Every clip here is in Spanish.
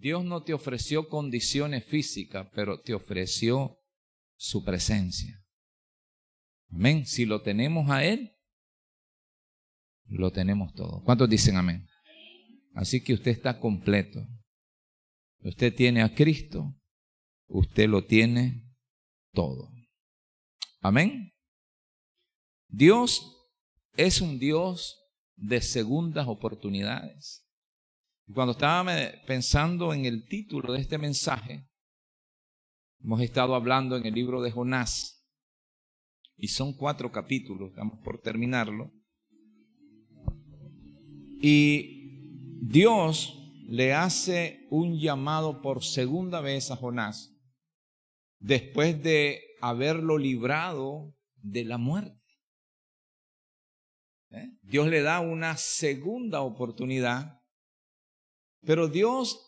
Dios no te ofreció condiciones físicas, pero te ofreció su presencia. Amén. Si lo tenemos a Él, lo tenemos todo. ¿Cuántos dicen amén? Así que usted está completo. Usted tiene a Cristo, usted lo tiene todo. Amén. Dios es un Dios de segundas oportunidades. Cuando estaba pensando en el título de este mensaje, hemos estado hablando en el libro de Jonás, y son cuatro capítulos, estamos por terminarlo. Y Dios le hace un llamado por segunda vez a Jonás, después de haberlo librado de la muerte. ¿Eh? Dios le da una segunda oportunidad, pero Dios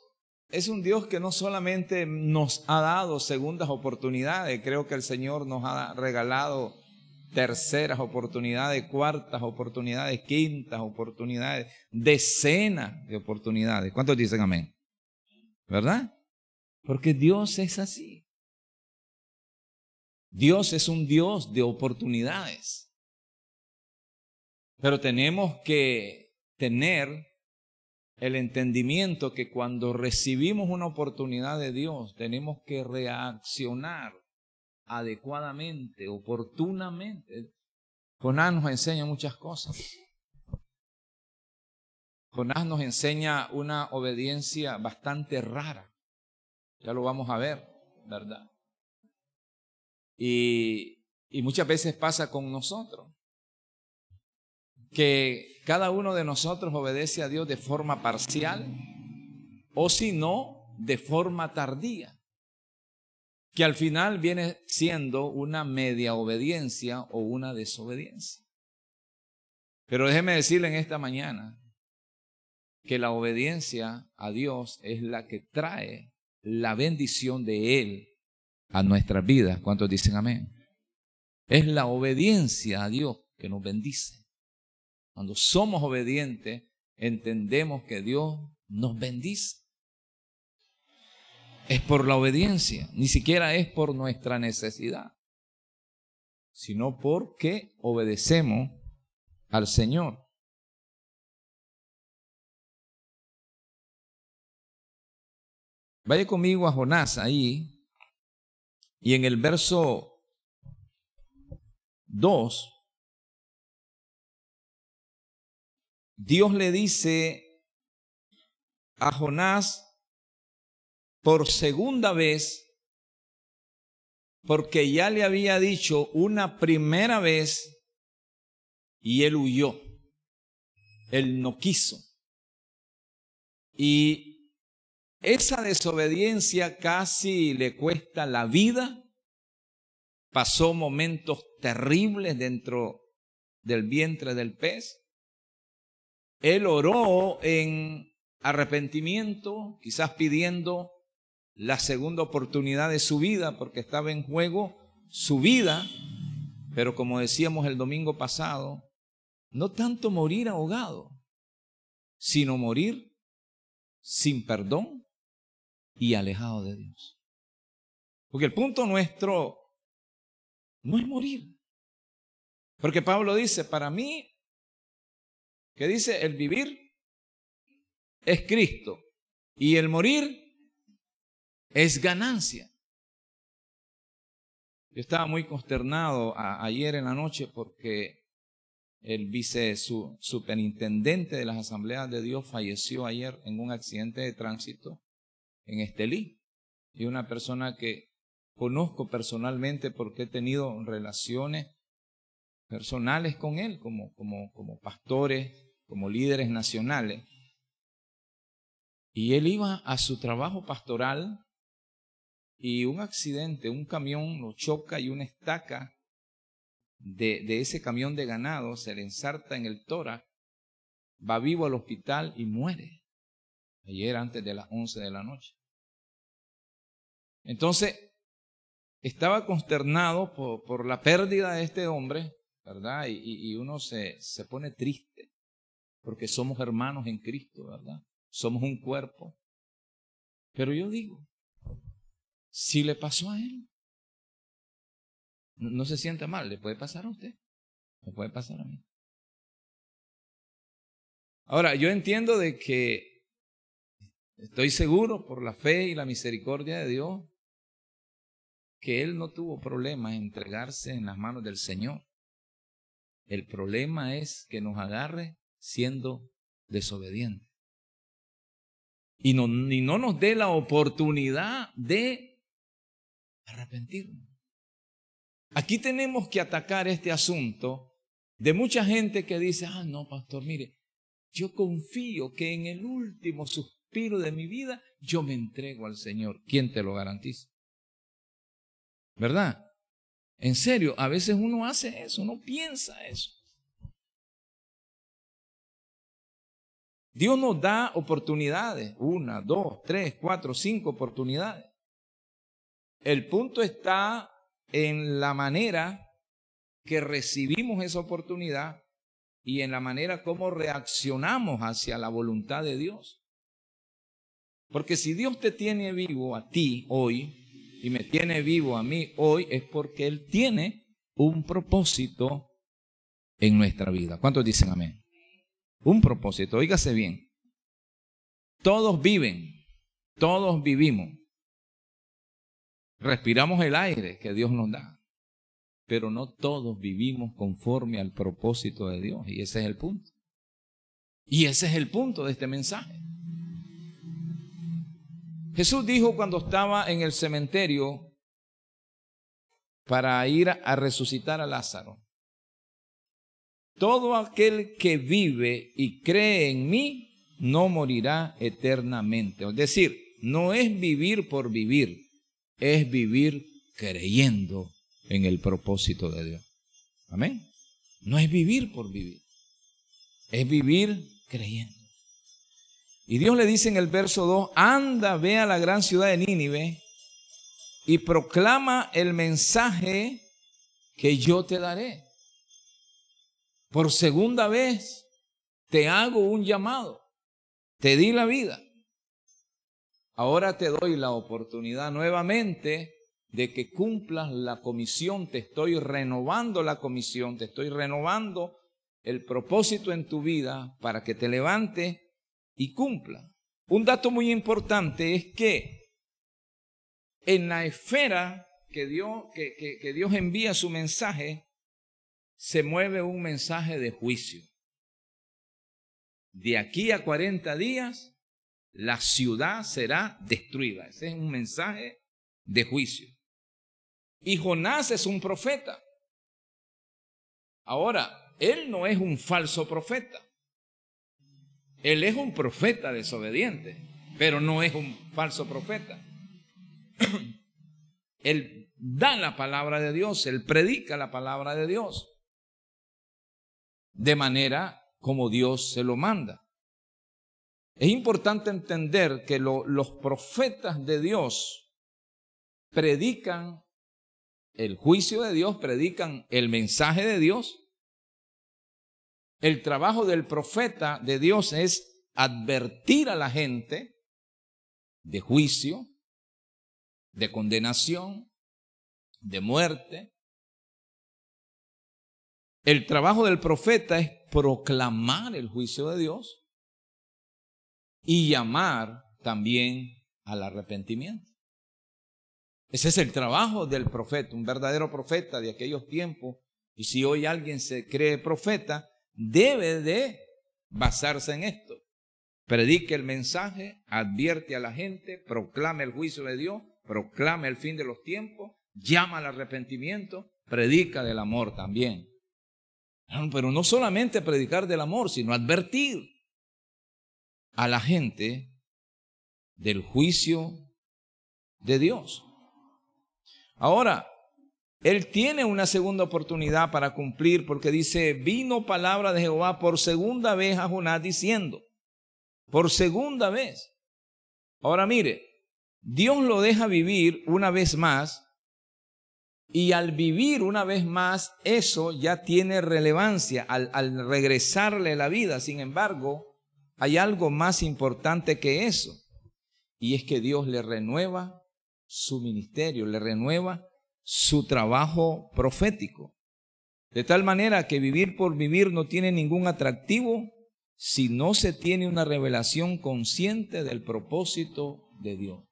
es un Dios que no solamente nos ha dado segundas oportunidades, creo que el Señor nos ha regalado terceras oportunidades, cuartas oportunidades, quintas oportunidades, decenas de oportunidades. ¿Cuántos dicen amén? ¿Verdad? Porque Dios es así. Dios es un Dios de oportunidades. Pero tenemos que tener el entendimiento que cuando recibimos una oportunidad de Dios, tenemos que reaccionar adecuadamente, oportunamente. Jonás nos enseña muchas cosas. Jonás nos enseña una obediencia bastante rara. Ya lo vamos a ver, ¿verdad? Y, y muchas veces pasa con nosotros que cada uno de nosotros obedece a Dios de forma parcial o si no, de forma tardía, que al final viene siendo una media obediencia o una desobediencia. Pero déjeme decirle en esta mañana que la obediencia a Dios es la que trae la bendición de Él a nuestras vidas. ¿Cuántos dicen amén? Es la obediencia a Dios que nos bendice. Cuando somos obedientes, entendemos que Dios nos bendice. Es por la obediencia, ni siquiera es por nuestra necesidad, sino porque obedecemos al Señor. Vaya conmigo a Jonás ahí, y en el verso 2 Dios le dice a Jonás por segunda vez, porque ya le había dicho una primera vez y él huyó. Él no quiso. Y esa desobediencia casi le cuesta la vida. Pasó momentos terribles dentro del vientre del pez. Él oró en arrepentimiento, quizás pidiendo la segunda oportunidad de su vida, porque estaba en juego su vida, pero como decíamos el domingo pasado, no tanto morir ahogado, sino morir sin perdón y alejado de Dios. Porque el punto nuestro no es morir. Porque Pablo dice, para mí que dice, el vivir es Cristo y el morir es ganancia. Yo estaba muy consternado ayer en la noche porque el vice superintendente de las asambleas de Dios falleció ayer en un accidente de tránsito en Estelí. Y una persona que conozco personalmente porque he tenido relaciones personales con él, como, como, como pastores, como líderes nacionales. Y él iba a su trabajo pastoral y un accidente, un camión lo choca y una estaca de, de ese camión de ganado se le ensarta en el tórax, va vivo al hospital y muere. Ayer antes de las 11 de la noche. Entonces, estaba consternado por, por la pérdida de este hombre ¿verdad? Y, uno se, se pone triste porque somos hermanos en Cristo, ¿verdad? Somos un cuerpo. Pero yo digo, si le pasó a él, no, se sienta mal, le puede pasar a usted, le puede pasar a mí. Ahora, yo entiendo de que estoy seguro por la fe y la misericordia de Dios que él no tuvo problema en entregarse en las manos del Señor. El problema es que nos agarre siendo desobedientes. Y no, no nos dé la oportunidad de arrepentirnos. Aquí tenemos que atacar este asunto de mucha gente que dice, ah, no, pastor, mire, yo confío que en el último suspiro de mi vida yo me entrego al Señor. ¿Quién te lo garantiza? ¿Verdad? En serio, a veces uno hace eso, uno piensa eso. Dios nos da oportunidades, una, dos, tres, cuatro, cinco oportunidades. El punto está en la manera que recibimos esa oportunidad y en la manera como reaccionamos hacia la voluntad de Dios. Porque si Dios te tiene vivo a ti hoy y me tiene vivo a mí hoy, es porque Él tiene un propósito en nuestra vida. ¿Cuántos dicen amén? Un propósito, oígase bien. Todos viven, todos vivimos. Respiramos el aire que Dios nos da, pero no todos vivimos conforme al propósito de Dios. Y ese es el punto. Y ese es el punto de este mensaje. Jesús dijo cuando estaba en el cementerio para ir a resucitar a Lázaro, todo aquel que vive y cree en mí no morirá eternamente. Es decir, no es vivir por vivir, es vivir creyendo en el propósito de Dios. Amén. No es vivir por vivir, es vivir creyendo. Y Dios le dice en el verso 2, anda, ve a la gran ciudad de Nínive y proclama el mensaje que yo te daré. Por segunda vez te hago un llamado. Te di la vida. Ahora te doy la oportunidad nuevamente de que cumplas la comisión. Te estoy renovando la comisión, te estoy renovando el propósito en tu vida para que te levante y cumpla. Un dato muy importante es que en la esfera que Dios, que, Dios envía su mensaje, se mueve un mensaje de juicio. De aquí a 40 días, la ciudad será destruida. Ese es un mensaje de juicio. Y Jonás es un profeta. Ahora, él no es un falso profeta. Él es un profeta desobediente, pero no es un falso profeta. él da la palabra de Dios, él predica la palabra de Dios de manera como Dios se lo manda. Es importante entender que los profetas de Dios predican el juicio de Dios, predican el mensaje de Dios. El trabajo del profeta de Dios es advertir a la gente de juicio, de condenación, de muerte, el trabajo del profeta es proclamar el juicio de Dios y llamar también al arrepentimiento. Ese es el trabajo del profeta, un verdadero profeta de aquellos tiempos. Y si hoy alguien se cree profeta, debe de basarse en esto. Predique el mensaje, advierte a la gente, proclame el juicio de Dios, proclame el fin de los tiempos, llama al arrepentimiento, predica del amor también. Pero no solamente predicar del amor, sino advertir a la gente del juicio de Dios. Ahora, él tiene una segunda oportunidad para cumplir porque dice, vino palabra de Jehová por segunda vez a Jonás diciendo, por segunda vez. Ahora mire, Dios lo deja vivir una vez más y al vivir una vez más, eso ya tiene relevancia al, al, regresarle la vida. Sin embargo, hay algo más importante que eso. y es que Dios le renueva su ministerio, le renueva su trabajo profético. De tal manera que vivir por vivir no tiene ningún atractivo si no se tiene una revelación consciente del propósito de Dios.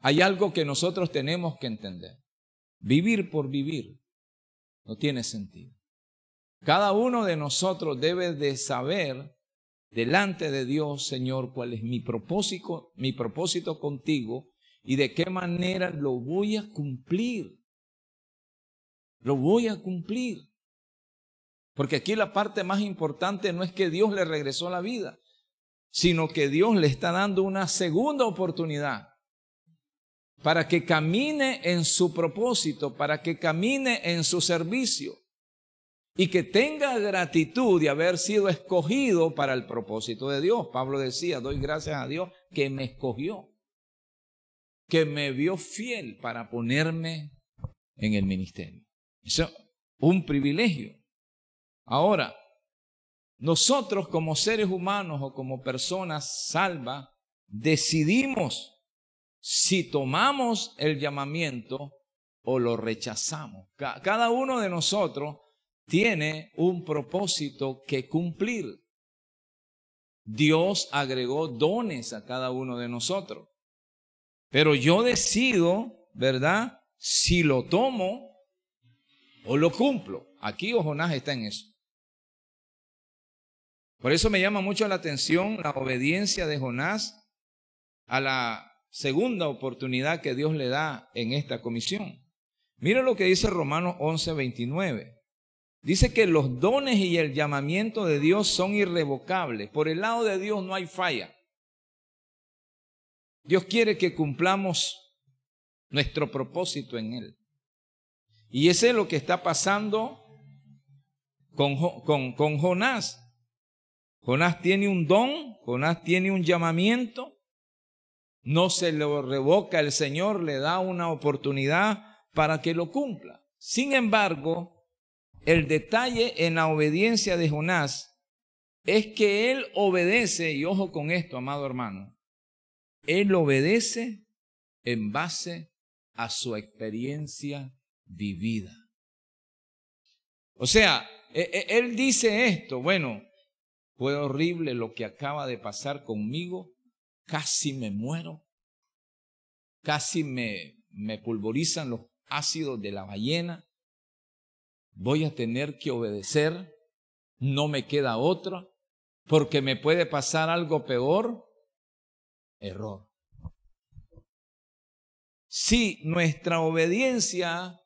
Hay algo que nosotros tenemos que entender. Vivir por vivir no tiene sentido. Cada uno de nosotros debe de saber delante de Dios, Señor, cuál es mi propósito, mi propósito contigo y de qué manera lo voy a cumplir. Lo voy a cumplir. Porque aquí la parte más importante no es que Dios le regresó la vida, sino que Dios le está dando una segunda oportunidad para que camine en su propósito, para que camine en su servicio y que tenga gratitud de haber sido escogido para el propósito de Dios. Pablo decía, doy gracias a Dios que me escogió, que me vio fiel para ponerme en el ministerio. Es un privilegio. Ahora, nosotros como seres humanos o como personas salvas, decidimos si tomamos el llamamiento o lo rechazamos. Cada uno de nosotros tiene un propósito que cumplir. Dios agregó dones a cada uno de nosotros. Pero yo decido, ¿verdad? Si lo tomo o lo cumplo. Aquí o Jonás está en eso. Por eso me llama mucho la atención la obediencia de Jonás a la segunda oportunidad que Dios le da en esta comisión. Mira lo que dice Romanos 11, 29. Dice que los dones y el llamamiento de Dios son irrevocables. Por el lado de Dios no hay falla. Dios quiere que cumplamos nuestro propósito en Él. Y ese es lo que está pasando con, con, con Jonás. Jonás tiene un don, Jonás tiene un llamamiento, no se lo revoca, el Señor le da una oportunidad para que lo cumpla. Sin embargo, el detalle en la obediencia de Jonás es que él obedece, y ojo con esto, amado hermano, él obedece en base a su experiencia vivida. O sea, e, e, él dice esto, bueno, fue horrible lo que acaba de pasar conmigo. Casi me muero. Casi me, me pulverizan los ácidos de la ballena. Voy a tener que obedecer. No me queda otra. Porque me puede pasar algo peor. Error. Si nuestra obediencia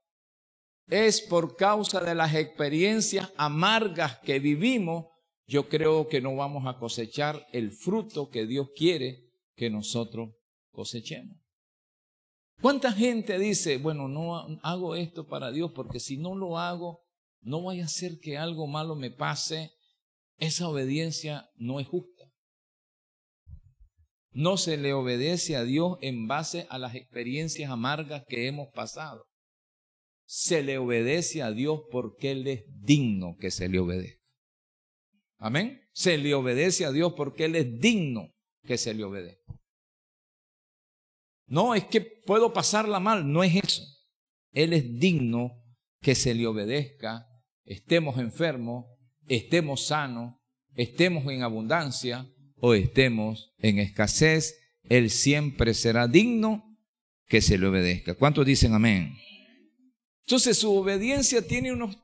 es por causa de las experiencias amargas que vivimos, yo creo que no vamos a cosechar el fruto que Dios quiere que nosotros cosechemos. ¿Cuánta gente dice, bueno, no hago esto para Dios porque si no lo hago, no vaya a ser que algo malo me pase? Esa obediencia no es justa. No se le obedece a Dios en base a las experiencias amargas que hemos pasado. Se le obedece a Dios porque Él es digno que se le obedezca. Amén. Se le obedece a Dios porque Él es digno que se le obedezca. No es que puedo pasarla mal, no es eso. Él es digno que se le obedezca, estemos enfermos, estemos sanos, estemos en abundancia o estemos en escasez. Él siempre será digno que se le obedezca. ¿Cuántos dicen amén? Entonces su obediencia tiene unos,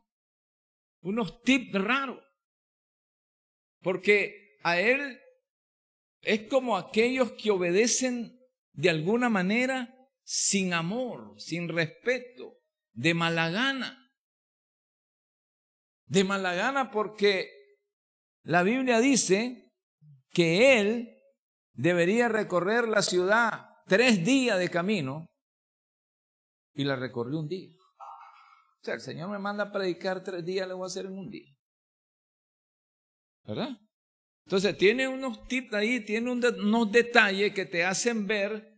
unos tips raros. Porque a Él es como aquellos que obedecen de alguna manera sin amor, sin respeto, de mala gana. De mala gana porque la Biblia dice que Él debería recorrer la ciudad tres días de camino y la recorrió un día. El Señor me manda a predicar tres días, le voy a hacer en un día. ¿Verdad? Entonces tiene unos tips ahí, tiene unos detalles que te hacen ver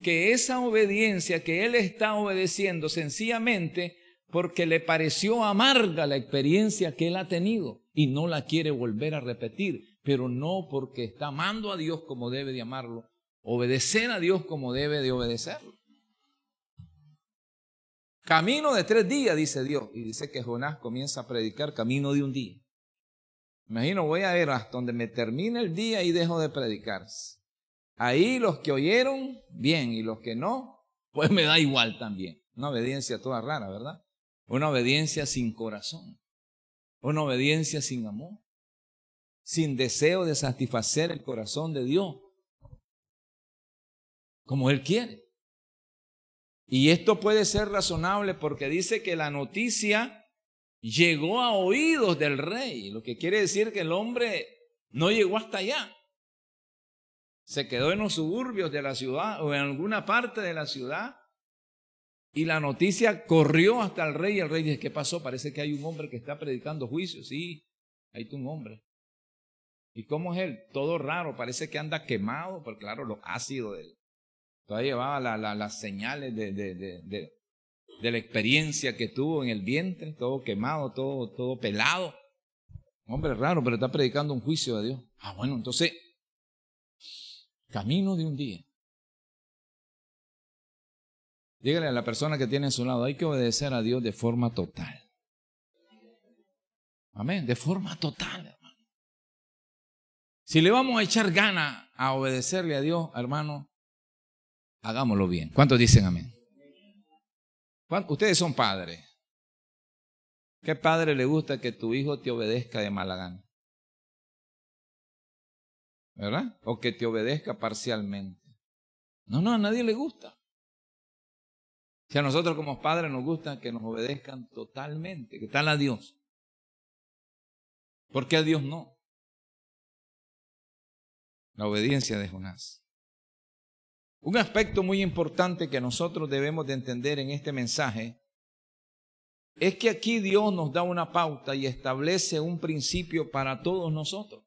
que esa obediencia que él está obedeciendo sencillamente porque le pareció amarga la experiencia que él ha tenido y no la quiere volver a repetir, pero no porque está amando a Dios como debe de amarlo, obedecer a Dios como debe de obedecerlo. Camino de tres días, dice Dios. Y dice que Jonás comienza a predicar camino de un día. Imagino, voy a ver hasta donde me termine el día y dejo de predicar. Ahí los que oyeron, bien, y los que no, pues me da igual también. Una obediencia toda rara, ¿verdad? Una obediencia sin corazón. Una obediencia sin amor. Sin deseo de satisfacer el corazón de Dios. Como Él quiere. Y esto puede ser razonable porque dice que la noticia llegó a oídos del rey, lo que quiere decir que el hombre no llegó hasta allá. Se quedó en los suburbios de la ciudad o en alguna parte de la ciudad y la noticia corrió hasta el rey y el rey dice, ¿qué pasó? Parece que hay un hombre que está predicando juicio. Sí, hay un hombre. ¿Y cómo es él? Todo raro, parece que anda quemado, porque claro, lo ácido de él. Todavía llevaba las señales de, de, de, de, la experiencia que tuvo en el vientre, todo quemado, todo, todo pelado. Hombre raro, pero está predicando un juicio de Dios. Ah, bueno, entonces, camino de un día. Dígale a la persona que tiene a su lado, hay que obedecer a Dios de forma total. Amén, de forma total, hermano. Si le vamos a echar gana a obedecerle a Dios, hermano, hagámoslo bien. ¿Cuántos dicen amén? Ustedes son padres. ¿Qué padre le gusta que tu hijo te obedezca de mala gana? ¿Verdad? O que te obedezca parcialmente. No, no, a nadie le gusta. Si a nosotros como padres nos gusta que nos obedezcan totalmente, que tal a Dios. ¿Por qué a Dios no? La obediencia de Jonás. Un aspecto muy importante que nosotros debemos de entender en este mensaje es que aquí Dios nos da una pauta y establece un principio para todos nosotros.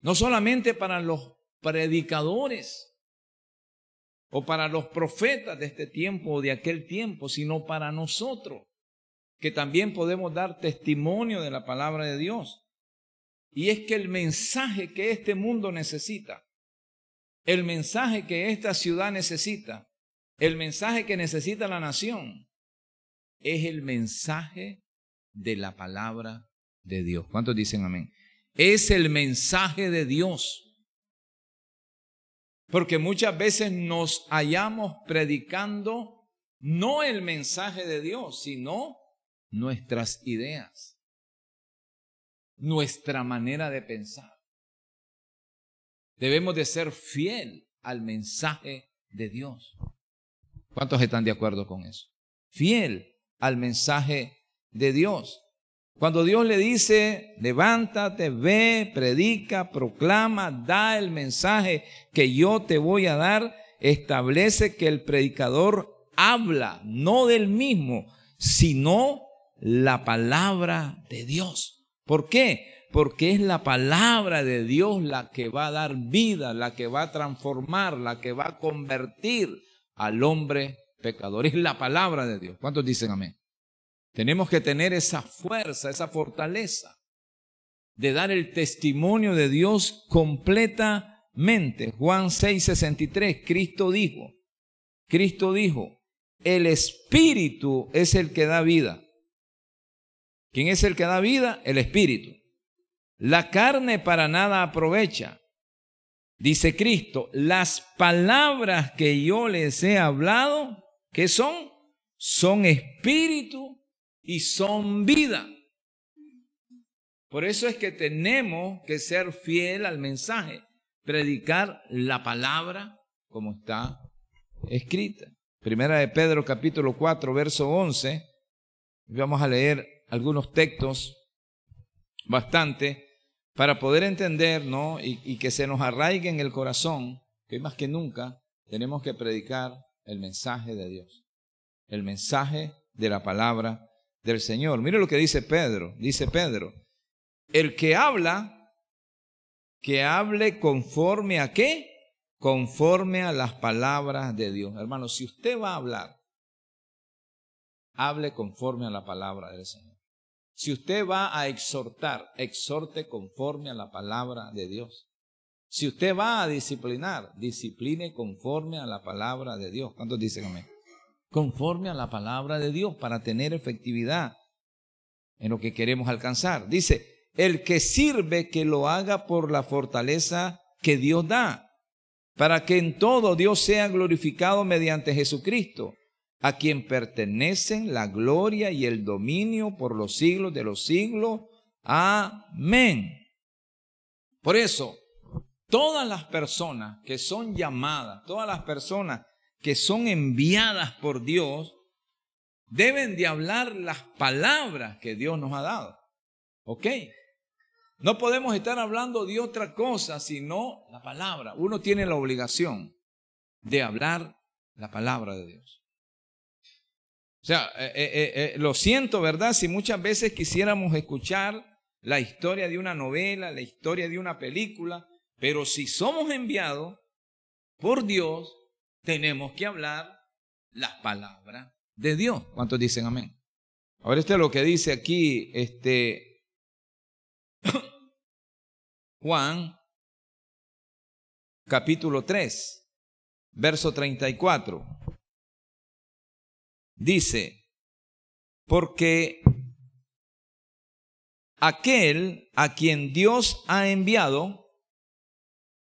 No solamente para los predicadores, o para los profetas de este tiempo o de aquel tiempo, sino para nosotros, que también podemos dar testimonio de la palabra de Dios. Y es que el mensaje que este mundo necesita, el mensaje que esta ciudad necesita, el mensaje que necesita la nación, es el mensaje de la palabra de Dios. ¿Cuántos dicen amén? Es el mensaje de Dios. Porque muchas veces nos hallamos predicando no el mensaje de Dios, sino nuestras ideas, nuestra manera de pensar. Debemos de ser fiel al mensaje de Dios. ¿Cuántos están de acuerdo con eso? Fiel al mensaje de Dios. Cuando Dios le dice, levántate, ve, predica, proclama, da el mensaje que yo te voy a dar, establece que el predicador habla, no del mismo, sino la palabra de Dios. ¿Por qué? Porque es la palabra de Dios la que va a dar vida, la que va a transformar, la que va a convertir al hombre pecador. Es la palabra de Dios. ¿Cuántos dicen amén? Tenemos que tener esa fuerza, esa fortaleza de dar el testimonio de Dios completamente. Juan 6:63, Cristo dijo, Cristo dijo, el Espíritu es el que da vida. ¿Quién es el que da vida? El Espíritu. La carne para nada aprovecha. Dice Cristo, las palabras que yo les he hablado, ¿qué son? Son espíritu y son vida. Por eso es que tenemos que ser fiel al mensaje, predicar la palabra como está escrita. Primera de Pedro capítulo 4, verso 11. Vamos a leer algunos textos bastante para poder entender, ¿no? Y, y que se nos arraigue en el corazón que más que nunca tenemos que predicar el mensaje de Dios, el mensaje de la palabra del Señor. Mire lo que dice Pedro. Dice Pedro, el que habla, que hable conforme a qué? Conforme a las palabras de Dios. Hermano, si usted va a hablar, hable conforme a la palabra del Señor. Si usted va a exhortar, exhorte conforme a la palabra de Dios. Si usted va a disciplinar, discipline conforme a la palabra de Dios. ¿Cuántos dicen amén? Conforme a la palabra de Dios para tener efectividad en lo que queremos alcanzar. Dice, el que sirve que lo haga por la fortaleza que Dios da, para que en todo Dios sea glorificado mediante Jesucristo, a quien pertenecen la gloria y el dominio por los siglos de los siglos. Amén. Por eso, todas las personas que son llamadas, todas las personas que son enviadas por Dios, deben de hablar las palabras que Dios nos ha dado. ¿Ok? No podemos estar hablando de otra cosa sino la palabra. Uno tiene la obligación de hablar la palabra de Dios. O sea, eh, eh, eh, lo siento, ¿verdad? Si muchas veces quisiéramos escuchar la historia de una novela, la historia de una película, pero si somos enviados por Dios, tenemos que hablar las palabras de Dios. ¿Cuántos dicen amén? Ahora este es lo que dice aquí este Juan capítulo 3, verso 34. Dice, porque aquel a quien Dios ha enviado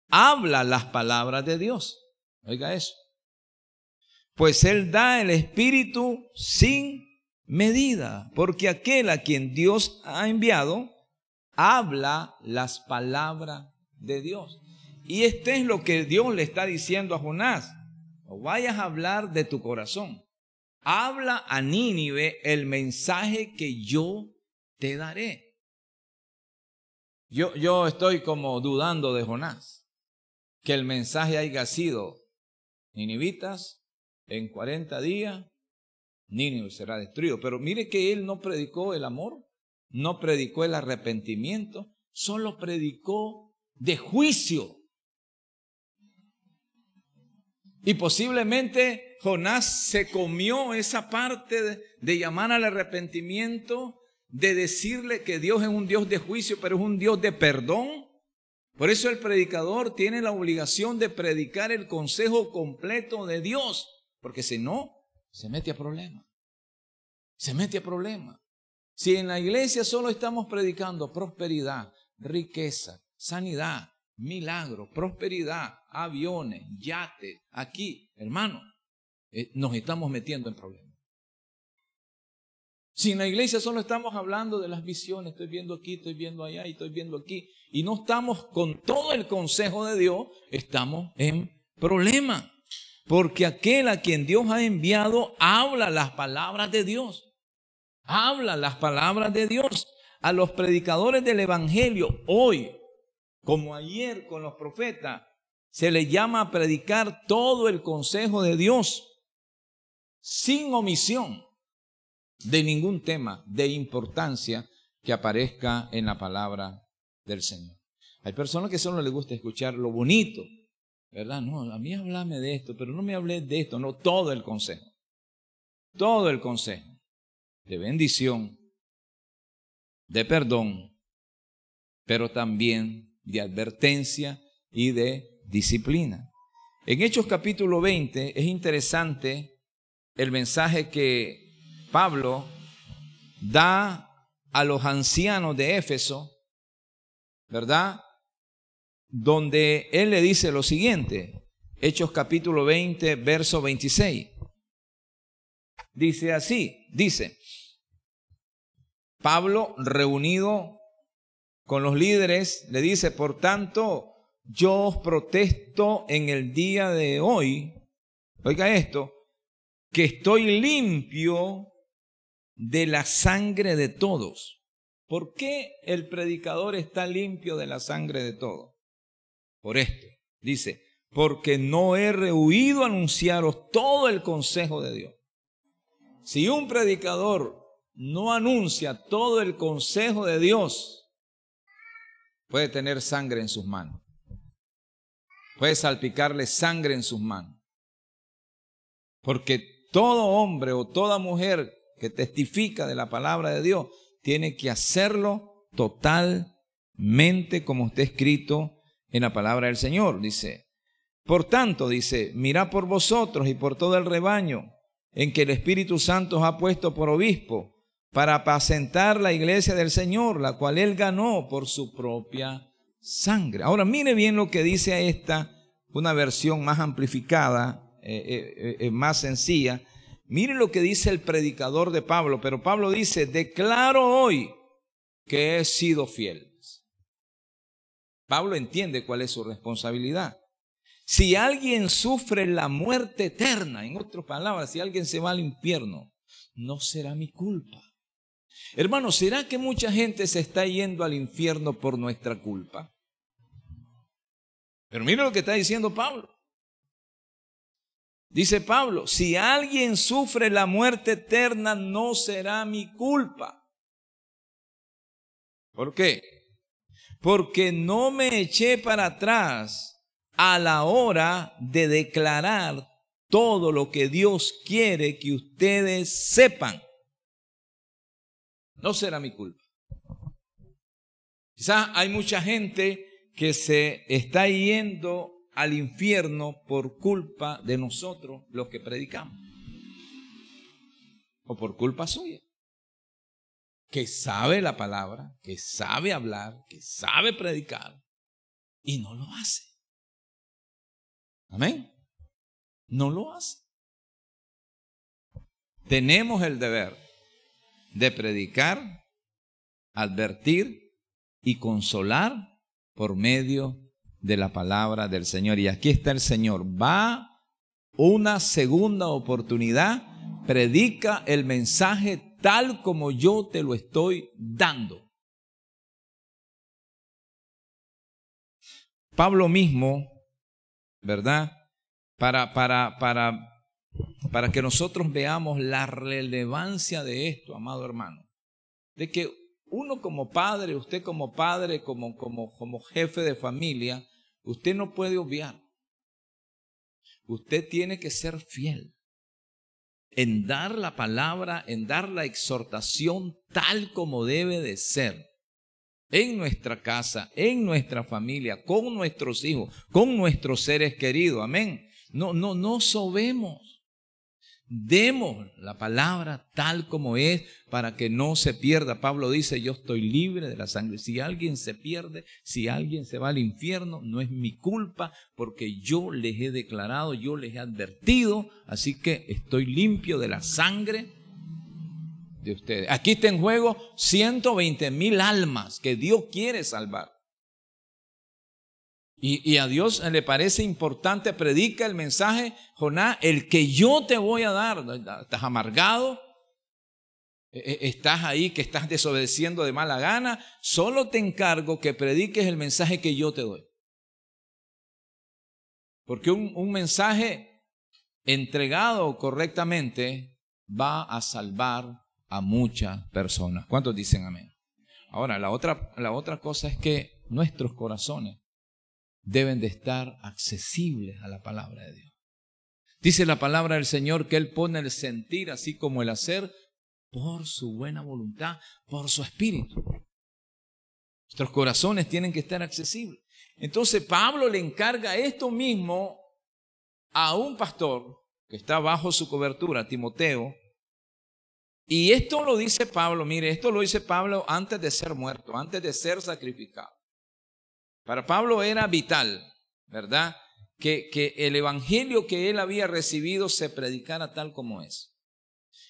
habla las palabras de Dios. Oiga eso. Pues Él da el Espíritu sin medida, porque aquel a quien Dios ha enviado habla las palabras de Dios. Y este es lo que Dios le está diciendo a Jonás. No vayas a hablar de tu corazón. Habla a Nínive el mensaje que yo te daré. Yo, yo estoy como dudando de Jonás, que el mensaje haya sido, Ninivitas, en 40 días, Nínive será destruido. Pero mire que él no predicó el amor, no predicó el arrepentimiento, solo predicó de juicio. Y posiblemente Jonás se comió esa parte de, llamar al arrepentimiento, de decirle que Dios es un Dios de juicio, pero es un Dios de perdón. Por eso el predicador tiene la obligación de predicar el consejo completo de Dios, porque si no, se mete a problema. Se mete a problema. Si en la iglesia solo estamos predicando prosperidad, riqueza, sanidad, milagro, prosperidad, aviones, yates, aquí, hermano, eh, nos estamos metiendo en problemas. Si en la iglesia solo estamos hablando de las visiones, estoy viendo aquí, estoy viendo allá y estoy viendo aquí, y no estamos con todo el consejo de Dios, estamos en problema. Porque aquel a quien Dios ha enviado habla las palabras de Dios. Habla las palabras de Dios. A los predicadores del Evangelio hoy, como ayer con los profetas, se les llama a predicar todo el consejo de Dios sin omisión de ningún tema de importancia que aparezca en la palabra del Señor. Hay personas que solo les gusta escuchar lo bonito, ¿verdad? No, a mí háblame de esto, pero no me hablé de esto, no, todo el consejo. Todo el consejo de bendición, de perdón, pero también de advertencia y de disciplina. En Hechos capítulo 20 es interesante el mensaje que Pablo da a los ancianos de Éfeso, ¿verdad? Donde él le dice lo siguiente, Hechos capítulo 20, verso 26. Dice así, dice, Pablo reunido con los líderes le dice, por tanto, yo os protesto en el día de hoy, oiga esto, que estoy limpio de la sangre de todos. ¿Por qué el predicador está limpio de la sangre de todos? Por esto. Dice, porque no he rehuido anunciaros todo el consejo de Dios. Si un predicador no anuncia todo el consejo de Dios, puede tener sangre en sus manos. Puede salpicarle sangre en sus manos. Porque todo hombre o toda mujer que testifica de la palabra de Dios tiene que hacerlo totalmente como está escrito en la palabra del Señor, dice. Por tanto, dice, mira por vosotros y por todo el rebaño en que el Espíritu Santo os ha puesto por obispo para apacentar la iglesia del Señor, la cual él ganó por su propia sangre. Ahora mire bien lo que dice esta, una versión más amplificada, eh, eh, eh, más sencilla. Mire lo que dice el predicador de Pablo, pero Pablo dice, declaro hoy que he sido fiel. Pablo entiende cuál es su responsabilidad. Si alguien sufre la muerte eterna, en otras palabras, si alguien se va al infierno, no será mi culpa. Hermano, ¿será que mucha gente se está yendo al infierno por nuestra culpa? Pero mire lo que está diciendo Pablo. Dice Pablo, si alguien sufre la muerte eterna, no será mi culpa. ¿Por qué? Porque no me eché para atrás a la hora de declarar todo lo que Dios quiere que ustedes sepan. No será mi culpa. Quizás hay mucha gente que se está yendo al infierno por culpa de nosotros los que predicamos. O por culpa suya. Que sabe la palabra, que sabe hablar, que sabe predicar y no lo hace. Amén. No lo hace. Tenemos el deber de predicar, advertir y consolar por medio de la palabra del Señor. Y aquí está el Señor. Va una segunda oportunidad, predica el mensaje tal como yo te lo estoy dando. Pablo mismo, ¿verdad? Para, para, para, para que nosotros veamos la relevancia de esto, amado hermano, de que uno como padre, usted como padre, como, como, como jefe de familia, Usted no puede obviar. Usted tiene que ser fiel en dar la palabra, en dar la exhortación tal como debe de ser. En nuestra casa, en nuestra familia, con nuestros hijos, con nuestros seres queridos. Amén. No, no, no sobemos. Demos la palabra tal como es para que no se pierda. Pablo dice, yo estoy libre de la sangre. Si alguien se pierde, si alguien se va al infierno, no es mi culpa porque yo les he declarado, yo les he advertido, así que estoy limpio de la sangre de ustedes. Aquí está en juego 120 mil almas que Dios quiere salvar. Y, a Dios le parece importante, predica el mensaje, Jonás, el que yo te voy a dar. Estás amargado, e, e, estás ahí que estás desobedeciendo de mala gana. Solo te encargo que prediques el mensaje que yo te doy. Porque un, un mensaje entregado correctamente va a salvar a muchas personas. ¿Cuántos dicen amén? Ahora, la otra, la otra cosa es que nuestros corazones deben de estar accesibles a la palabra de Dios. Dice la palabra del Señor que Él pone el sentir así como el hacer por su buena voluntad, por su espíritu. Nuestros corazones tienen que estar accesibles. Entonces Pablo le encarga esto mismo a un pastor que está bajo su cobertura, Timoteo. Y esto lo dice Pablo, mire, esto lo dice Pablo antes de ser muerto, antes de ser sacrificado. Para Pablo era vital, ¿verdad? Que, que el evangelio que él había recibido se predicara tal como es.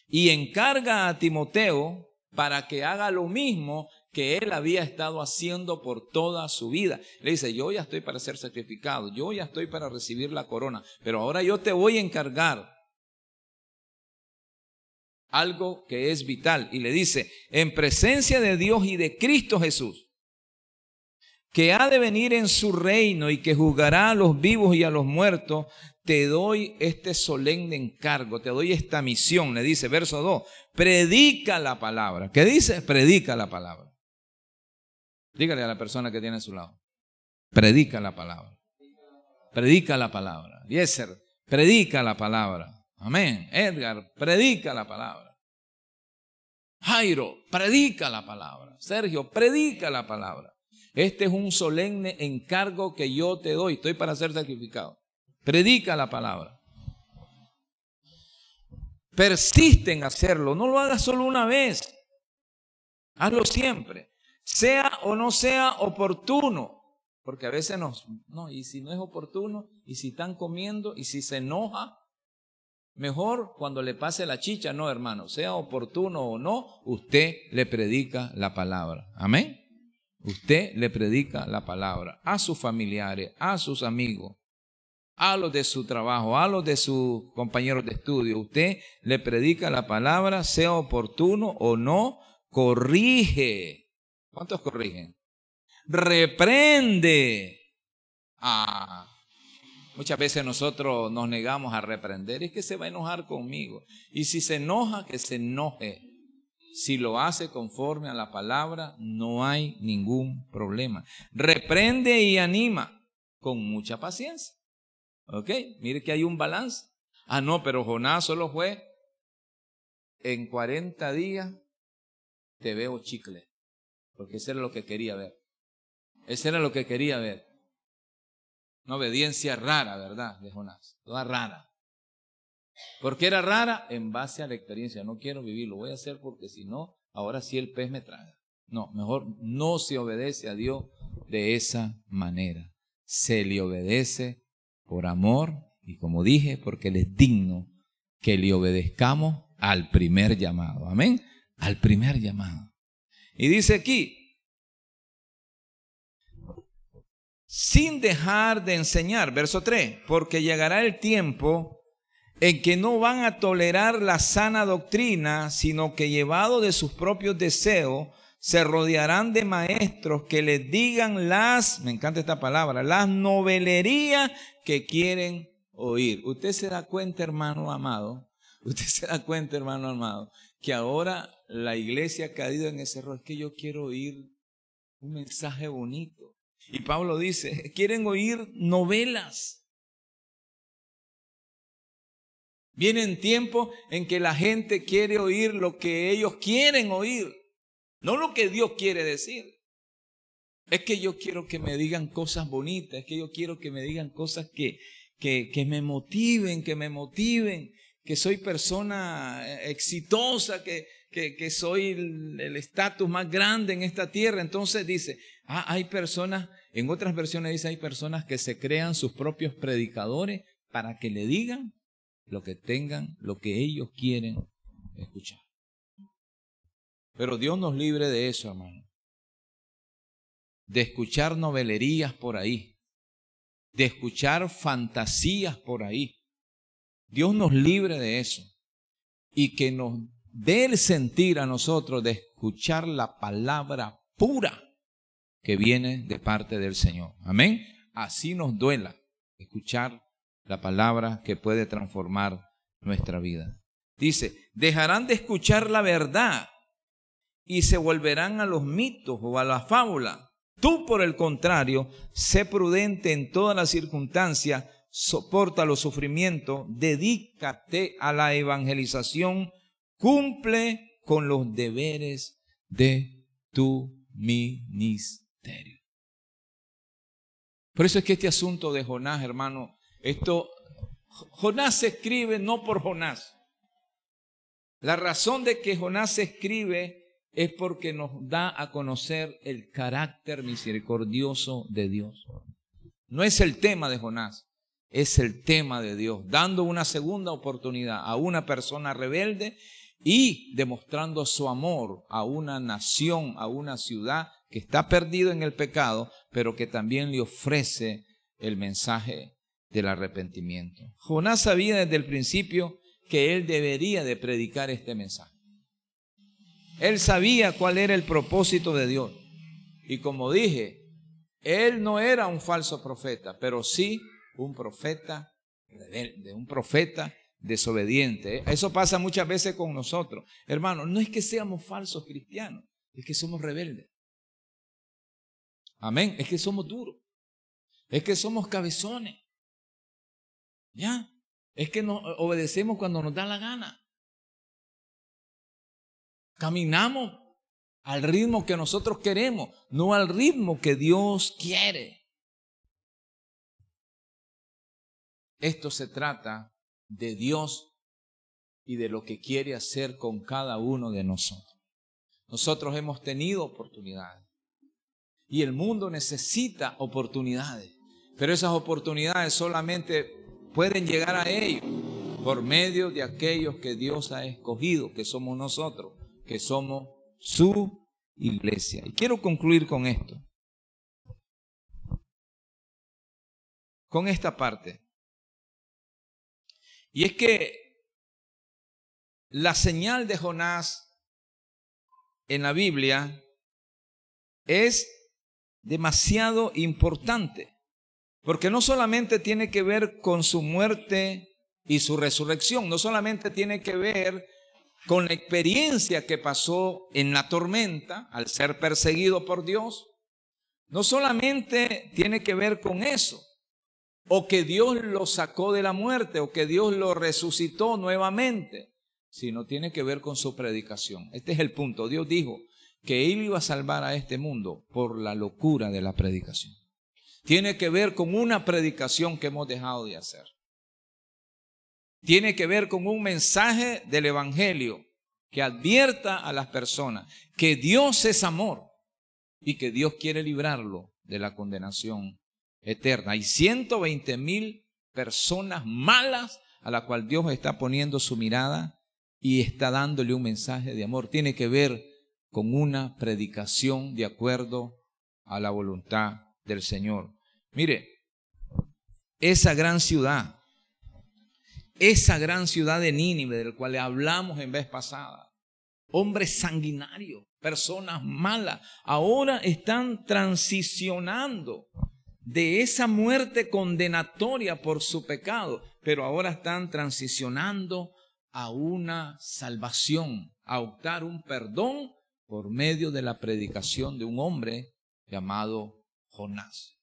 Y encarga a Timoteo para que haga lo mismo que él había estado haciendo por toda su vida. Le dice, yo ya estoy para ser sacrificado, yo ya estoy para recibir la corona, pero ahora yo te voy a encargar algo que es vital. Y le dice, en presencia de Dios y de Cristo Jesús, que ha de venir en su reino y que juzgará a los vivos y a los muertos, te doy este solemne encargo, te doy esta misión, le dice verso 2, predica la palabra. ¿Qué dice? Predica la palabra. Dígale a la persona que tiene a su lado, predica la palabra. Predica la palabra. Yeser, predica la palabra. Amén. Edgar, predica la palabra. Jairo, predica la palabra. Sergio, predica la palabra. Este es un solemne encargo que yo te doy. Estoy para ser sacrificado. Predica la palabra. Persiste en hacerlo. No lo hagas solo una vez. Hazlo siempre. Sea o no sea oportuno. Porque a veces nos, no, y si no es oportuno, y si están comiendo, y si se enoja, mejor cuando le pase la chicha, no hermano, sea oportuno o no, usted le predica la palabra. Amén. Usted le predica la palabra a sus familiares, a sus amigos, a los de su trabajo, a los de sus compañeros de estudio. Usted le predica la palabra, sea oportuno o no, corrige. ¿Cuántos corrigen? Reprende. Ah, muchas veces nosotros nos negamos a reprender. Es que se va a enojar conmigo. Y si se enoja, que se enoje. Si lo hace conforme a la palabra, no hay ningún problema. Reprende y anima con mucha paciencia. ¿Ok? Mire que hay un balance. Ah, no, pero Jonás solo fue en 40 días te veo chicle. Porque eso era lo que quería ver. Eso era lo que quería ver. Una obediencia rara, ¿verdad? De Jonás. Toda rara. ¿Por qué era rara? En base a la experiencia. No quiero vivir, lo voy a hacer porque si no, ahora sí el pez me traga. No, mejor no se obedece a Dios de esa manera. Se le obedece por amor y como dije, porque Él es digno que le obedezcamos al primer llamado. Amén. Al primer llamado. Y dice aquí, sin dejar de enseñar, verso 3, porque llegará el tiempo en que no van a tolerar la sana doctrina, sino que llevado de sus propios deseos, se rodearán de maestros que les digan las, me encanta esta palabra, las novelerías que quieren oír. Usted se da cuenta, hermano amado, usted se da cuenta, hermano amado, que ahora la iglesia ha caído en ese error, es que yo quiero oír un mensaje bonito. Y Pablo dice, quieren oír novelas. Vienen tiempos en que la gente quiere oír lo que ellos quieren oír, no lo que Dios quiere decir. Es que yo quiero que me digan cosas bonitas, es que yo quiero que me digan cosas que, que, que me motiven, que me motiven, que soy persona eh, exitosa, que, que, que soy el estatus más grande en esta tierra. Entonces dice, ah, hay personas en otras versiones dice, hay personas que se crean sus propios predicadores para que le digan lo que tengan, lo que ellos quieren escuchar. Pero Dios nos libre de eso, hermano. De escuchar novelerías por ahí. De escuchar fantasías por ahí. Dios nos libre de eso. Y que nos dé el sentir a nosotros de escuchar la palabra pura que viene de parte del Señor. Amén. Así nos duela escuchar la palabra que puede transformar nuestra vida. Dice, dejarán de escuchar la verdad y se volverán a los mitos o a la fábula. Tú, por el contrario, sé prudente en todas las circunstancias, soporta los sufrimientos, dedícate a la evangelización, cumple con los deberes de tu ministerio. Por eso es que este asunto de Jonás, hermano, esto, Jonás se escribe no por Jonás. La razón de que Jonás se escribe es porque nos da a conocer el carácter misericordioso de Dios. No es el tema de Jonás, es el tema de Dios, dando una segunda oportunidad a una persona rebelde y demostrando su amor a una nación, a una ciudad que está perdido en el pecado, pero que también le ofrece el mensaje del arrepentimiento. Jonás sabía desde el principio que él debería de predicar este mensaje. Él sabía cuál era el propósito de Dios. Y como dije, él no era un falso profeta, pero sí un profeta de un profeta desobediente. Eso pasa muchas veces con nosotros. Hermanos, no es que seamos falsos cristianos, es que somos rebeldes. Amén. Es que somos duros. Es que somos cabezones. ¿Ya? Es que nos obedecemos cuando nos da la gana. Caminamos al ritmo que nosotros queremos, no al ritmo que Dios quiere. Esto se trata de Dios y de lo que quiere hacer con cada uno de nosotros. Nosotros hemos tenido oportunidades y el mundo necesita oportunidades, pero esas oportunidades solamente pueden llegar a ellos por medio de aquellos que Dios ha escogido, que somos nosotros, que somos su iglesia. Y quiero concluir con esto. Con esta parte. Y es que la señal de Jonás en la Biblia es demasiado importante, porque no solamente tiene que ver con su muerte y su resurrección, no solamente tiene que ver con la experiencia que pasó en la tormenta al ser perseguido por Dios, no solamente tiene que ver con eso, o que Dios lo sacó de la muerte, o que Dios lo resucitó nuevamente, sino tiene que ver con su predicación. Este es el punto. Dios dijo que Él iba a salvar a este mundo por la locura de la predicación. Tiene que ver con una predicación que hemos dejado de hacer. Tiene que ver con un mensaje del Evangelio que advierta a las personas que Dios es amor y que Dios quiere librarlo de la condenación eterna. Hay 120 mil personas malas a las cuales Dios está poniendo su mirada y está dándole un mensaje de amor. Tiene que ver con una predicación de acuerdo a la voluntad del Señor. Mire, esa gran ciudad, esa gran ciudad de Nínive del cual le hablamos en vez pasada, hombres sanguinarios, personas malas, ahora están transicionando de esa muerte condenatoria por su pecado, pero ahora están transicionando a una salvación, a optar un perdón por medio de la predicación de un hombre llamado Jonás.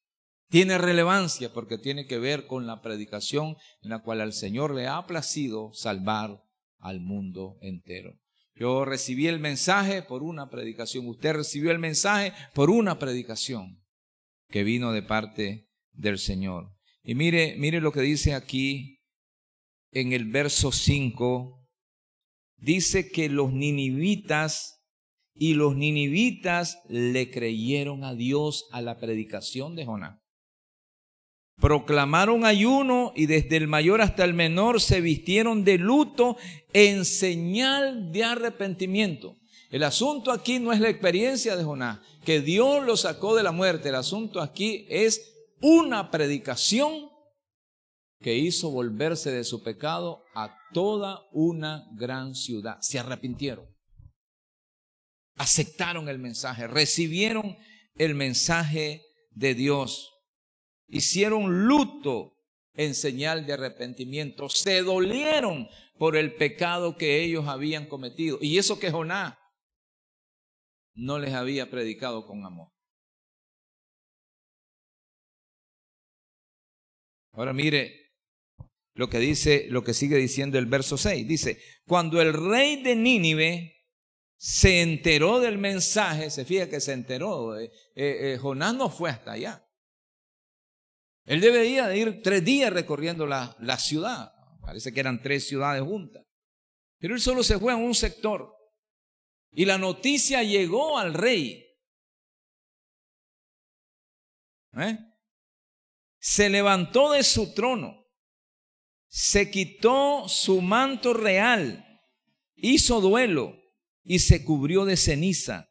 Tiene relevancia porque tiene que ver con la predicación en la cual al Señor le ha placido salvar al mundo entero. Yo recibí el mensaje por una predicación, usted recibió el mensaje por una predicación que vino de parte del Señor. Y mire, mire lo que dice aquí en el verso 5, dice que los ninivitas y los ninivitas le creyeron a Dios a la predicación de Jonás. Proclamaron ayuno y desde el mayor hasta el menor se vistieron de luto en señal de arrepentimiento. El asunto aquí no es la experiencia de Jonás, que Dios lo sacó de la muerte. El asunto aquí es una predicación que hizo volverse de su pecado a toda una gran ciudad. Se arrepintieron. Aceptaron el mensaje, recibieron el mensaje de Dios. Hicieron luto en señal de arrepentimiento. Se dolieron por el pecado que ellos habían cometido. Y eso que Jonás no les había predicado con amor. Ahora mire, lo que dice, lo que sigue diciendo el verso 6. Dice, cuando el rey de Nínive se enteró del mensaje, se fija que se enteró, eh, eh, eh, Jonás no fue hasta allá. Él debería de ir tres días recorriendo la, la ciudad. Parece que eran tres ciudades juntas. Pero él solo se fue a un sector. Y la noticia llegó al rey. Se levantó de su trono se quitó su manto real, hizo duelo y se cubrió de ceniza.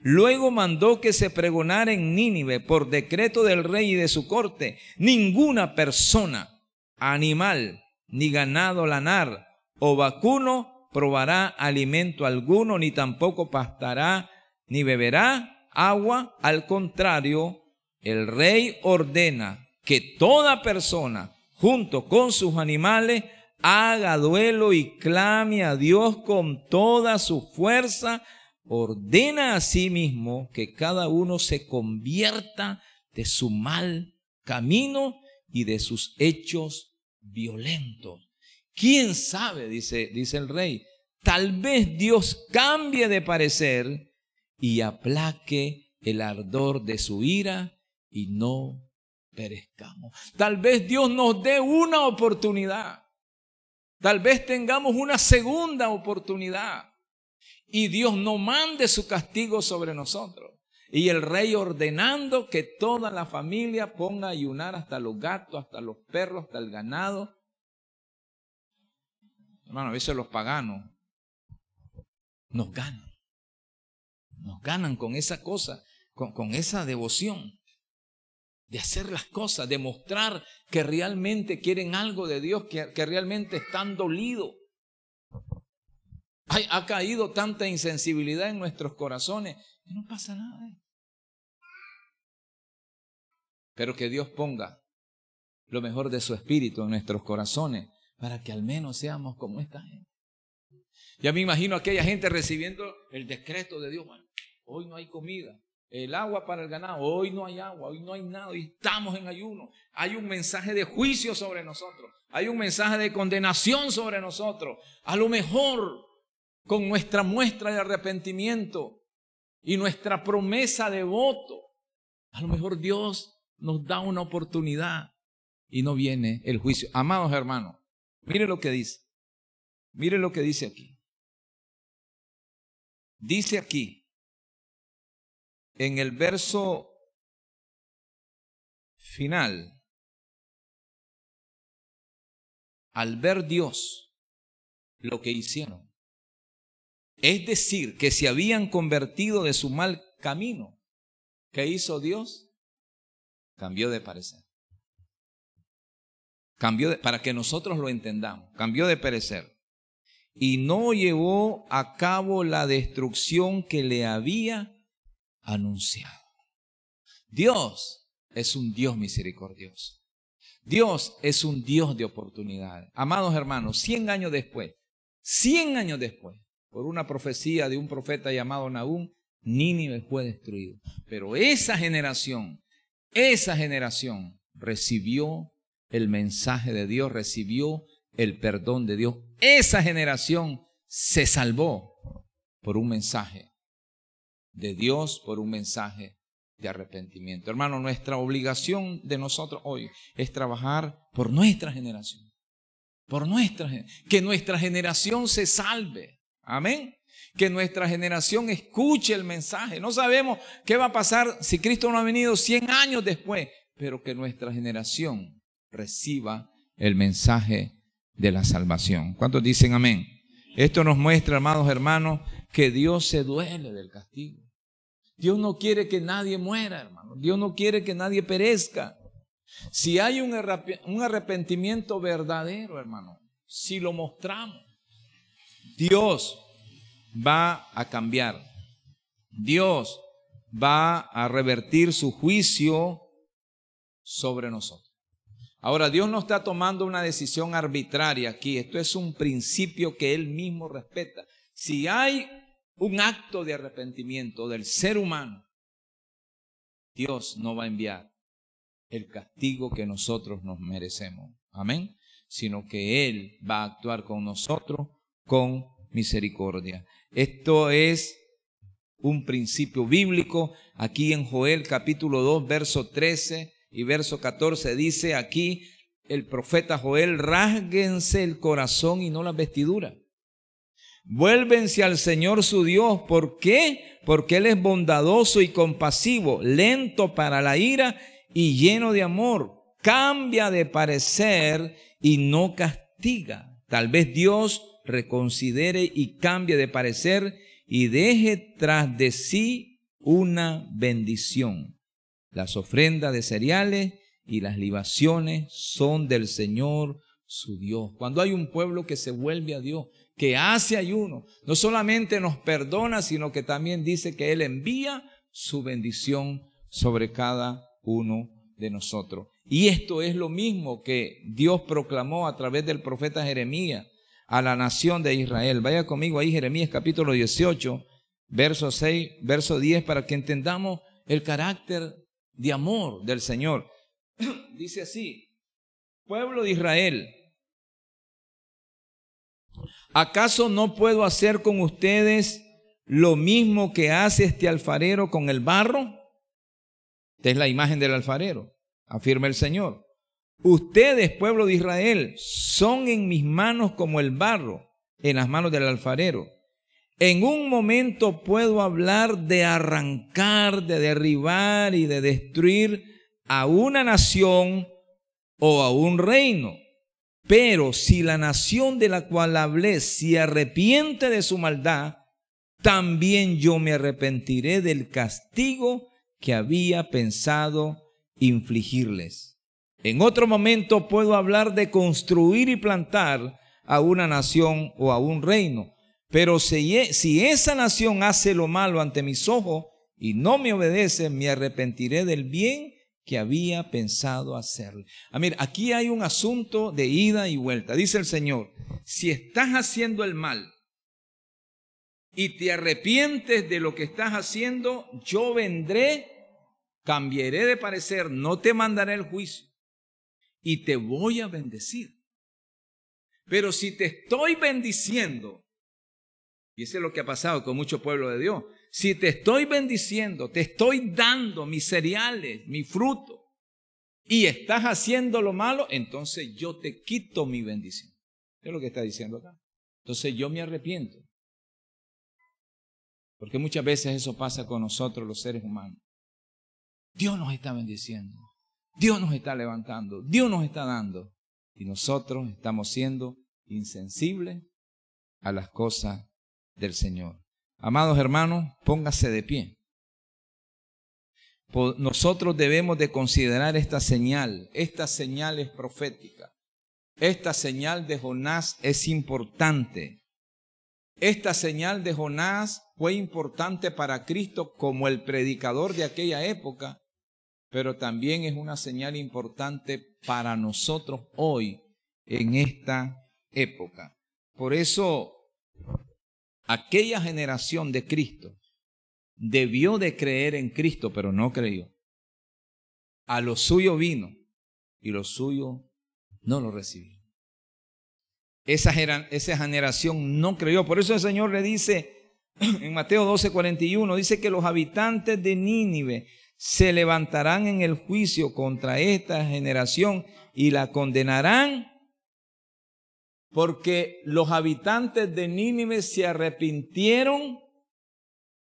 Luego mandó que se pregonara en Nínive por decreto del rey y de su corte, ninguna persona, animal, ni ganado lanar o vacuno probará alimento alguno, ni tampoco pastará, ni beberá agua. Al contrario, el rey ordena que toda persona junto con sus animales, haga duelo y clame a Dios con toda su fuerza, ordena a sí mismo que cada uno se convierta de su mal camino y de sus hechos violentos. ¿Quién sabe? dice, dice el rey. Tal vez Dios cambie de parecer y aplaque el ardor de su ira y no perezcamos. Tal vez Dios nos dé una oportunidad. Tal vez tengamos una segunda oportunidad y Dios no mande su castigo sobre nosotros. Y el rey ordenando que toda la familia ponga a ayunar hasta los gatos, hasta los perros, hasta el ganado. Hermano, a veces los paganos nos ganan. Nos ganan con esa cosa, con, esa devoción de hacer las cosas, de mostrar que realmente quieren algo de Dios, que, que realmente están dolidos. ha caído tanta insensibilidad en nuestros corazones que no pasa nada. Pero que Dios ponga lo mejor de su espíritu en nuestros corazones para que al menos seamos como esta gente. Ya me imagino aquella gente recibiendo el decreto de Dios. hoy no hay comida, el agua para el ganado. Hoy no hay agua, hoy no hay nada, hoy estamos en ayuno. Hay un mensaje de juicio sobre nosotros. Hay un mensaje de condenación sobre nosotros. A lo mejor con nuestra muestra de arrepentimiento y nuestra promesa de voto, a lo mejor Dios nos da una oportunidad y no viene el juicio. Amados hermanos, mire lo que dice. Mire lo que dice aquí. Dice aquí, en el verso final, al ver Dios lo que hicieron, es decir, que se habían convertido de su mal camino, ¿qué hizo Dios? Cambió de parecer. Cambió de, para que nosotros lo entendamos, cambió de parecer. Y no llevó a cabo la destrucción que le había anunciado. Dios es un Dios misericordioso. Dios es un Dios de oportunidades. Amados hermanos, 100 años después, 100 años después, por una profecía de un profeta llamado Nahum, Nínive fue destruido. Pero esa generación, esa generación recibió el mensaje de Dios, recibió el perdón de Dios. Esa generación se salvó por un mensaje de Dios por un mensaje de arrepentimiento. Hermano, nuestra obligación de nosotros hoy es trabajar por nuestra generación. Por nuestra que nuestra generación se salve. Amén. Que nuestra generación escuche el mensaje. No sabemos qué va a pasar si Cristo no ha venido 100 años después, pero que nuestra generación reciba el mensaje de la salvación. ¿Cuántos dicen amén? Esto nos muestra, amados hermanos, que Dios se duele del castigo. Dios no quiere que nadie muera, hermano. Dios no quiere que nadie perezca. Si hay un arrepentimiento verdadero, hermano, si lo mostramos, Dios va a cambiar. Dios va a revertir su juicio sobre nosotros. Ahora, Dios no está tomando una decisión arbitraria aquí. Esto es un principio que Él mismo respeta. Si hay un acto de arrepentimiento del ser humano, Dios no va a enviar el castigo que nosotros nos merecemos. Amén. Sino que Él va a actuar con nosotros con misericordia. Esto es un principio bíblico. Aquí en Joel capítulo 2, verso 13 y verso 14 dice aquí el profeta Joel, rasguense el corazón y no las vestiduras Vuélvense al Señor su Dios. ¿Por qué? Porque Él es bondadoso y compasivo, lento para la ira y lleno de amor. Cambia de parecer y no castiga. Tal vez Dios reconsidere y cambie de parecer y deje tras de sí una bendición. Las ofrendas de cereales y las libaciones son del Señor su Dios. Cuando hay un pueblo que se vuelve a Dios, que hace ayuno, no solamente nos perdona, sino que también dice que Él envía su bendición sobre cada uno de nosotros. Y esto es lo mismo que Dios proclamó a través del profeta Jeremías a la nación de Israel. Vaya conmigo ahí, Jeremías capítulo 18, verso 6, verso 10, para que entendamos el carácter de amor del Señor. Dice así, pueblo de Israel, ¿Acaso no puedo hacer con ustedes lo mismo que hace este alfarero con el barro? Esta es la imagen del alfarero, afirma el Señor. Ustedes, pueblo de Israel, son en mis manos como el barro en las manos del alfarero. En un momento puedo hablar de arrancar, de derribar y de destruir a una nación o a un reino. Pero si la nación de la cual hablé se arrepiente de su maldad, también yo me arrepentiré del castigo que había pensado infligirles. En otro momento puedo hablar de construir y plantar a una nación o a un reino. Pero si, e, esa nación hace lo malo ante mis ojos y no me obedece, me arrepentiré del bien que había pensado hacerle. Ah, mira, aquí hay un asunto de ida y vuelta. Dice el Señor, si estás haciendo el mal y te arrepientes de lo que estás haciendo, yo vendré, cambiaré de parecer, no te mandaré el juicio y te voy a bendecir. Pero si te estoy bendiciendo, y eso es lo que ha pasado con mucho pueblo de Dios, si te estoy bendiciendo, te estoy dando mis cereales, mi fruto, y estás haciendo lo malo, entonces yo te quito mi bendición. Es lo que está diciendo acá. Entonces yo me arrepiento. Porque muchas veces eso pasa con nosotros los seres humanos. Dios nos está bendiciendo. Dios nos está levantando. Dios nos está dando y nosotros estamos siendo insensibles a las cosas del Señor. Amados hermanos, póngase de pie. Nosotros debemos de considerar esta señal. Esta señal es profética. Esta señal de Jonás es importante. Esta señal de Jonás fue importante para Cristo como el predicador de aquella época pero también es una señal importante para nosotros hoy en esta época. Por eso, aquella generación de Cristo debió de creer en Cristo, pero no creyó. A lo suyo vino y lo suyo no lo recibió. Esa, esa generación no creyó. Por eso el Señor le dice en Mateo 12, 41, dice que los habitantes de Nínive se levantarán en el juicio contra esta generación y la condenarán porque los habitantes de Nínive se arrepintieron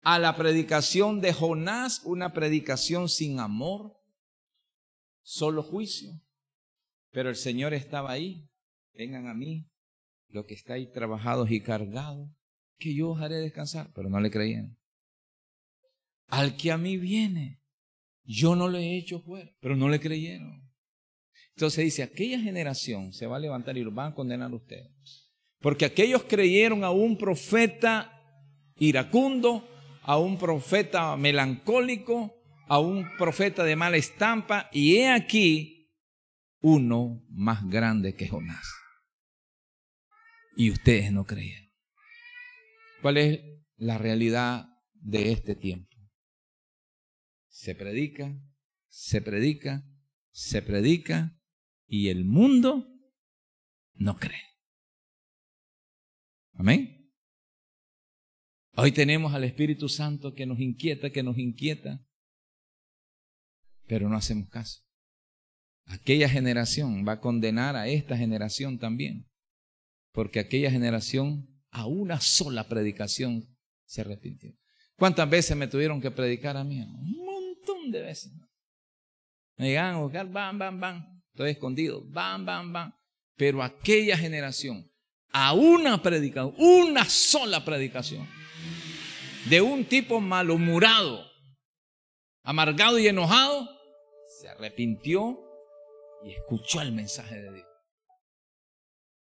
a la predicación de Jonás, una predicación sin amor, solo juicio. Pero el Señor estaba ahí. Vengan a mí, los que estáis trabajados y cargados, que yo os haré descansar. Pero no le creían. Al que a mí viene, yo no le he hecho fuera, pero no le creyeron. Entonces dice, aquella generación se va a levantar y los van a condenar a ustedes. Porque aquellos creyeron a un profeta iracundo, a un profeta melancólico, a un profeta de mala estampa, y he aquí uno más grande que Jonás. Y ustedes no creyeron. ¿Cuál es la realidad de este tiempo? se predica, se predica, se predica y el mundo no cree. Amén. Hoy tenemos al Espíritu Santo que nos inquieta, que nos inquieta, pero no hacemos caso. Aquella generación va a condenar a esta generación también, porque aquella generación a una sola predicación se arrepintió. ¿Cuántas veces me tuvieron que predicar a mí? de veces. Me llegaban a buscar, bam, bam, bam. Estoy escondido, bam, bam, bam. Pero aquella generación, a una predicación, una sola predicación, de un tipo malhumorado, amargado y enojado, se arrepintió y escuchó el mensaje de Dios.